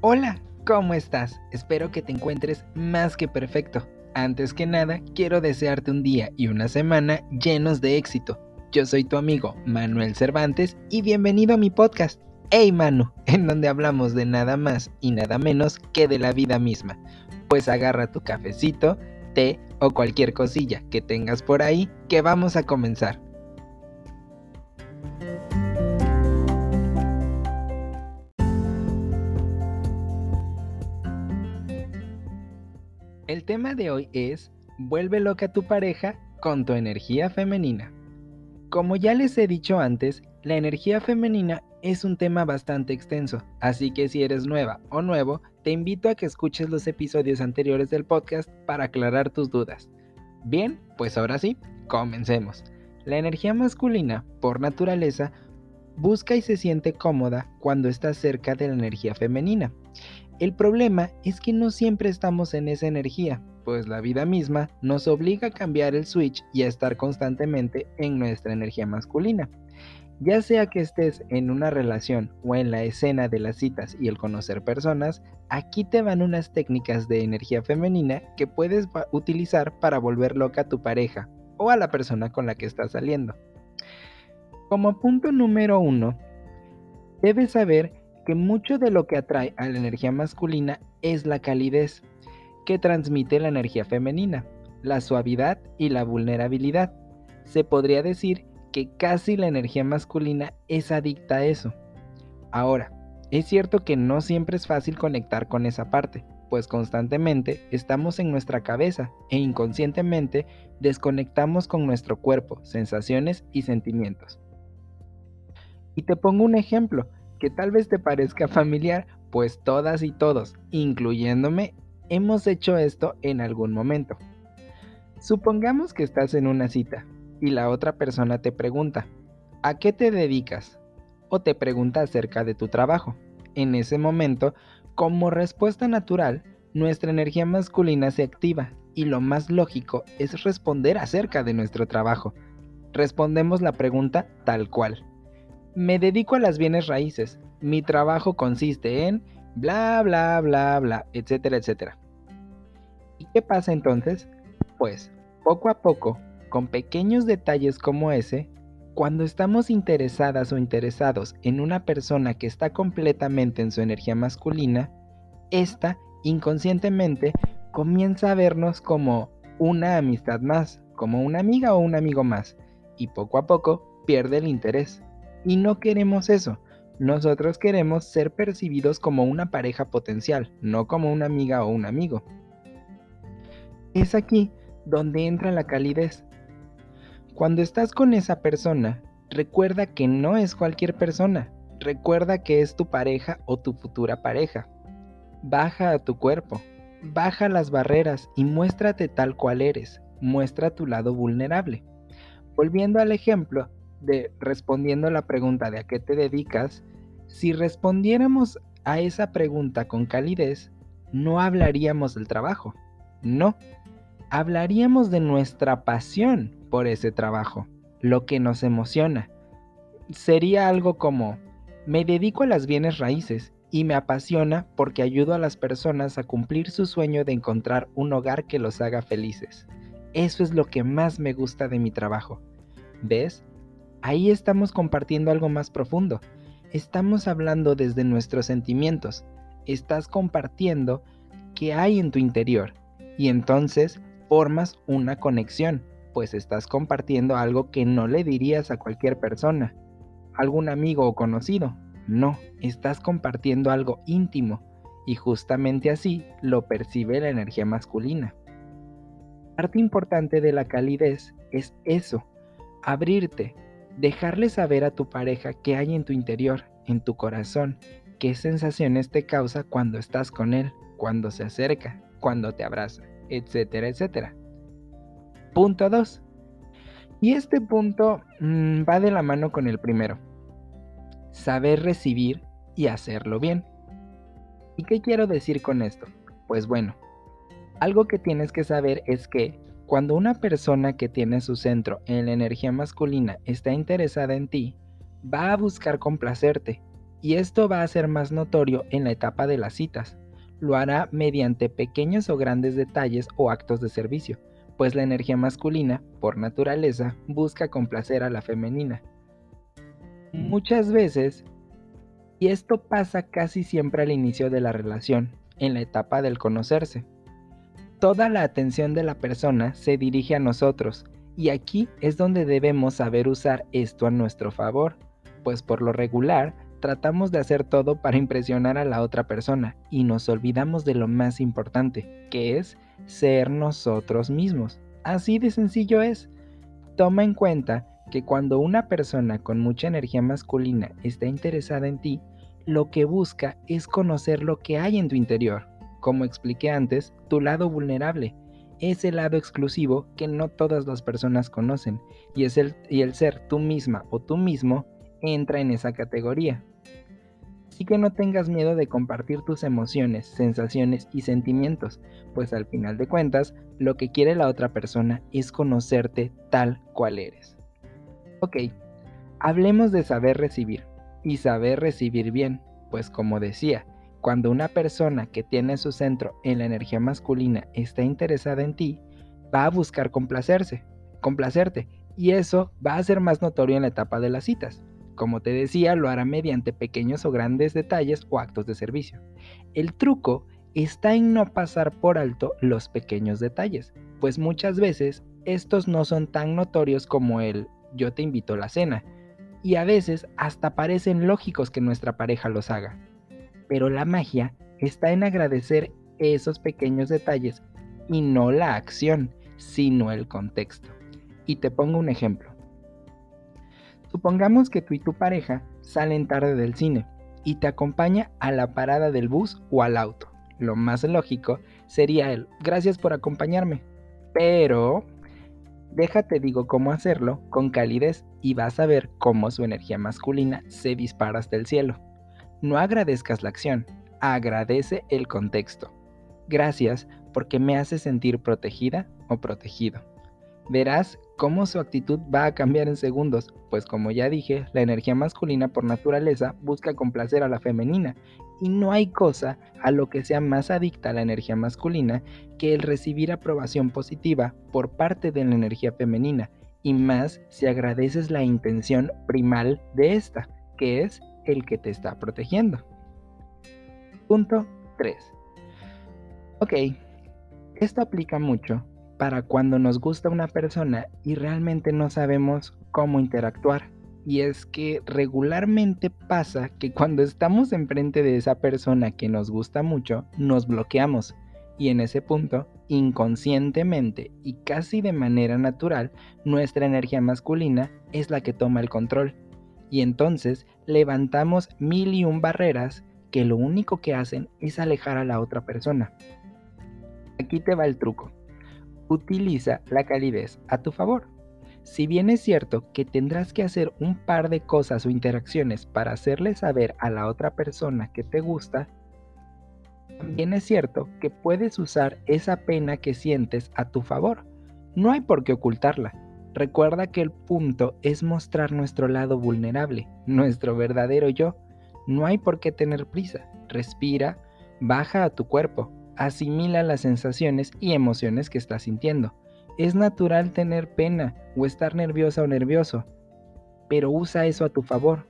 Hola, ¿cómo estás? Espero que te encuentres más que perfecto. Antes que nada, quiero desearte un día y una semana llenos de éxito. Yo soy tu amigo Manuel Cervantes y bienvenido a mi podcast, Hey Manu, en donde hablamos de nada más y nada menos que de la vida misma. Pues agarra tu cafecito, té o cualquier cosilla que tengas por ahí que vamos a comenzar. Tema de hoy es Vuelve loca a tu pareja con tu energía femenina. Como ya les he dicho antes, la energía femenina es un tema bastante extenso, así que si eres nueva o nuevo, te invito a que escuches los episodios anteriores del podcast para aclarar tus dudas. Bien, pues ahora sí, comencemos. La energía masculina, por naturaleza, busca y se siente cómoda cuando está cerca de la energía femenina. El problema es que no siempre estamos en esa energía, pues la vida misma nos obliga a cambiar el switch y a estar constantemente en nuestra energía masculina. Ya sea que estés en una relación o en la escena de las citas y el conocer personas, aquí te van unas técnicas de energía femenina que puedes utilizar para volver loca a tu pareja o a la persona con la que estás saliendo. Como punto número uno, debes saber que mucho de lo que atrae a la energía masculina es la calidez que transmite la energía femenina, la suavidad y la vulnerabilidad. Se podría decir que casi la energía masculina es adicta a eso. Ahora, es cierto que no siempre es fácil conectar con esa parte, pues constantemente estamos en nuestra cabeza e inconscientemente desconectamos con nuestro cuerpo, sensaciones y sentimientos. Y te pongo un ejemplo que tal vez te parezca familiar, pues todas y todos, incluyéndome, hemos hecho esto en algún momento. Supongamos que estás en una cita y la otra persona te pregunta, ¿a qué te dedicas? O te pregunta acerca de tu trabajo. En ese momento, como respuesta natural, nuestra energía masculina se activa y lo más lógico es responder acerca de nuestro trabajo. Respondemos la pregunta tal cual. Me dedico a las bienes raíces. Mi trabajo consiste en bla, bla, bla, bla, etcétera, etcétera. ¿Y qué pasa entonces? Pues, poco a poco, con pequeños detalles como ese, cuando estamos interesadas o interesados en una persona que está completamente en su energía masculina, esta inconscientemente comienza a vernos como una amistad más, como una amiga o un amigo más, y poco a poco pierde el interés. Y no queremos eso. Nosotros queremos ser percibidos como una pareja potencial, no como una amiga o un amigo. Es aquí donde entra la calidez. Cuando estás con esa persona, recuerda que no es cualquier persona. Recuerda que es tu pareja o tu futura pareja. Baja a tu cuerpo, baja las barreras y muéstrate tal cual eres. Muestra tu lado vulnerable. Volviendo al ejemplo, de respondiendo la pregunta de a qué te dedicas, si respondiéramos a esa pregunta con calidez, no hablaríamos del trabajo. No, hablaríamos de nuestra pasión por ese trabajo, lo que nos emociona. Sería algo como, me dedico a las bienes raíces y me apasiona porque ayudo a las personas a cumplir su sueño de encontrar un hogar que los haga felices. Eso es lo que más me gusta de mi trabajo. ¿Ves? Ahí estamos compartiendo algo más profundo. Estamos hablando desde nuestros sentimientos. Estás compartiendo qué hay en tu interior. Y entonces formas una conexión, pues estás compartiendo algo que no le dirías a cualquier persona, algún amigo o conocido. No, estás compartiendo algo íntimo y justamente así lo percibe la energía masculina. Parte importante de la calidez es eso, abrirte, dejarle saber a tu pareja qué hay en tu interior, en tu corazón, qué sensaciones te causa cuando estás con él, cuando se acerca, cuando te abraza, etcétera, etcétera. Punto 2. Y este punto mm, va de la mano con el primero. Saber recibir y hacerlo bien. ¿Y qué quiero decir con esto? Pues bueno, algo que tienes que saber es que cuando una persona que tiene su centro en la energía masculina está interesada en ti, va a buscar complacerte y esto va a ser más notorio en la etapa de las citas. Lo hará mediante pequeños o grandes detalles o actos de servicio, pues la energía masculina, por naturaleza, busca complacer a la femenina. Muchas veces, y esto pasa casi siempre al inicio de la relación, en la etapa del conocerse. Toda la atención de la persona se dirige a nosotros, y aquí es donde debemos saber usar esto a nuestro favor, pues por lo regular tratamos de hacer todo para impresionar a la otra persona y nos olvidamos de lo más importante, que es ser nosotros mismos. Así de sencillo es. Toma en cuenta que cuando una persona con mucha energía masculina está interesada en ti, lo que busca es conocer lo que hay en tu interior. Como expliqué antes, tu lado vulnerable, ese lado exclusivo que no todas las personas conocen, y, es el, y el ser tú misma o tú mismo entra en esa categoría. Así que no tengas miedo de compartir tus emociones, sensaciones y sentimientos, pues al final de cuentas, lo que quiere la otra persona es conocerte tal cual eres. Ok, hablemos de saber recibir y saber recibir bien, pues como decía, cuando una persona que tiene su centro en la energía masculina está interesada en ti, va a buscar complacerse, complacerte, y eso va a ser más notorio en la etapa de las citas. Como te decía, lo hará mediante pequeños o grandes detalles o actos de servicio. El truco está en no pasar por alto los pequeños detalles, pues muchas veces estos no son tan notorios como el yo te invito a la cena, y a veces hasta parecen lógicos que nuestra pareja los haga. Pero la magia está en agradecer esos pequeños detalles y no la acción, sino el contexto. Y te pongo un ejemplo. Supongamos que tú y tu pareja salen tarde del cine y te acompaña a la parada del bus o al auto. Lo más lógico sería el gracias por acompañarme. Pero déjate digo cómo hacerlo con calidez y vas a ver cómo su energía masculina se dispara hasta el cielo. No agradezcas la acción, agradece el contexto. Gracias porque me hace sentir protegida o protegido verás cómo su actitud va a cambiar en segundos, pues como ya dije, la energía masculina por naturaleza busca complacer a la femenina, y no hay cosa a lo que sea más adicta a la energía masculina que el recibir aprobación positiva por parte de la energía femenina, y más si agradeces la intención primal de esta, que es el que te está protegiendo. Punto 3. Ok, esto aplica mucho para cuando nos gusta una persona y realmente no sabemos cómo interactuar. Y es que regularmente pasa que cuando estamos enfrente de esa persona que nos gusta mucho, nos bloqueamos. Y en ese punto, inconscientemente y casi de manera natural, nuestra energía masculina es la que toma el control. Y entonces levantamos mil y un barreras que lo único que hacen es alejar a la otra persona. Aquí te va el truco utiliza la calidez a tu favor. Si bien es cierto que tendrás que hacer un par de cosas o interacciones para hacerle saber a la otra persona que te gusta, también es cierto que puedes usar esa pena que sientes a tu favor. No hay por qué ocultarla. Recuerda que el punto es mostrar nuestro lado vulnerable, nuestro verdadero yo. No hay por qué tener prisa. Respira, baja a tu cuerpo, asimila las sensaciones y emociones que estás sintiendo. Es natural tener pena o estar nerviosa o nervioso, pero usa eso a tu favor.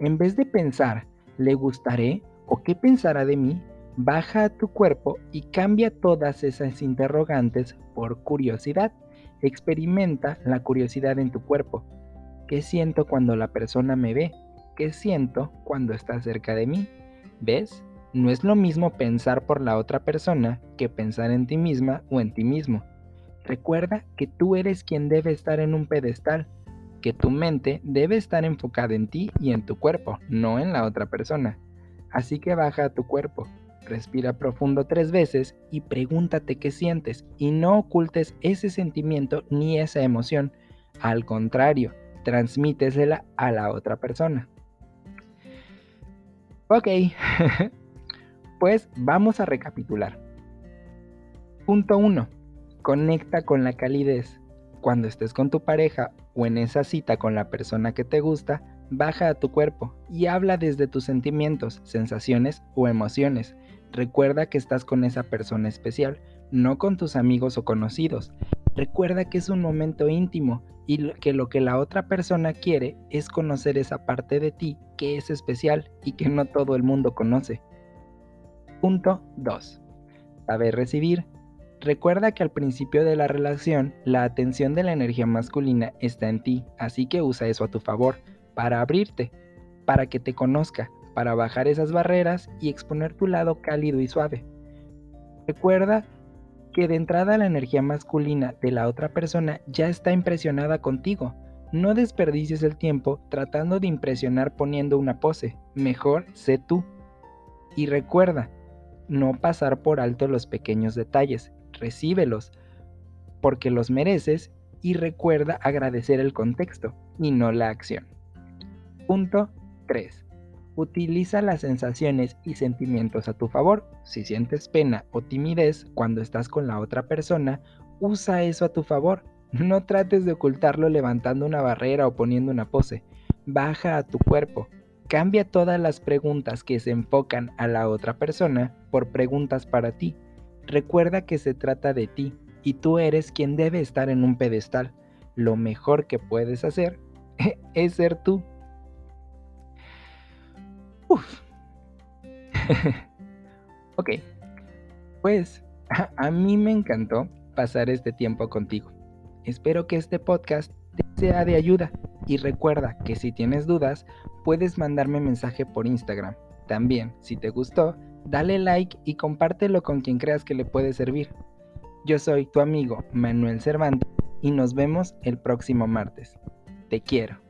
En vez de pensar, ¿le gustaré o qué pensará de mí? Baja a tu cuerpo y cambia todas esas interrogantes por curiosidad. Experimenta la curiosidad en tu cuerpo. ¿Qué siento cuando la persona me ve? ¿Qué siento cuando está cerca de mí? ¿Ves? No es lo mismo pensar por la otra persona que pensar en ti misma o en ti mismo. Recuerda que tú eres quien debe estar en un pedestal, que tu mente debe estar enfocada en ti y en tu cuerpo, no en la otra persona. Así que baja a tu cuerpo, respira profundo tres veces y pregúntate qué sientes y no ocultes ese sentimiento ni esa emoción. Al contrario, transmítesela a la otra persona. Ok, Pues vamos a recapitular. Punto 1. Conecta con la calidez. Cuando estés con tu pareja o en esa cita con la persona que te gusta, baja a tu cuerpo y habla desde tus sentimientos, sensaciones o emociones. Recuerda que estás con esa persona especial, no con tus amigos o conocidos. Recuerda que es un momento íntimo y que lo que la otra persona quiere es conocer esa parte de ti que es especial y que no todo el mundo conoce. Punto 2. Saber recibir. Recuerda que al principio de la relación la atención de la energía masculina está en ti, así que usa eso a tu favor, para abrirte, para que te conozca, para bajar esas barreras y exponer tu lado cálido y suave. Recuerda que de entrada la energía masculina de la otra persona ya está impresionada contigo. No desperdicies el tiempo tratando de impresionar poniendo una pose, mejor sé tú. Y recuerda, no pasar por alto los pequeños detalles, recíbelos, porque los mereces y recuerda agradecer el contexto y no la acción. Punto 3. Utiliza las sensaciones y sentimientos a tu favor. Si sientes pena o timidez cuando estás con la otra persona, usa eso a tu favor. No trates de ocultarlo levantando una barrera o poniendo una pose. Baja a tu cuerpo. Cambia todas las preguntas que se enfocan a la otra persona por preguntas para ti. Recuerda que se trata de ti y tú eres quien debe estar en un pedestal. Lo mejor que puedes hacer es ser tú. Uf. ok, pues a, mí me encantó pasar este tiempo contigo. Espero que este podcast te sea de ayuda y recuerda que si tienes dudas puedes mandarme mensaje por Instagram. También, si te gustó, dale like y compártelo con quien creas que le puede servir. Yo soy tu amigo Manuel Cervantes y nos vemos el próximo martes. Te quiero.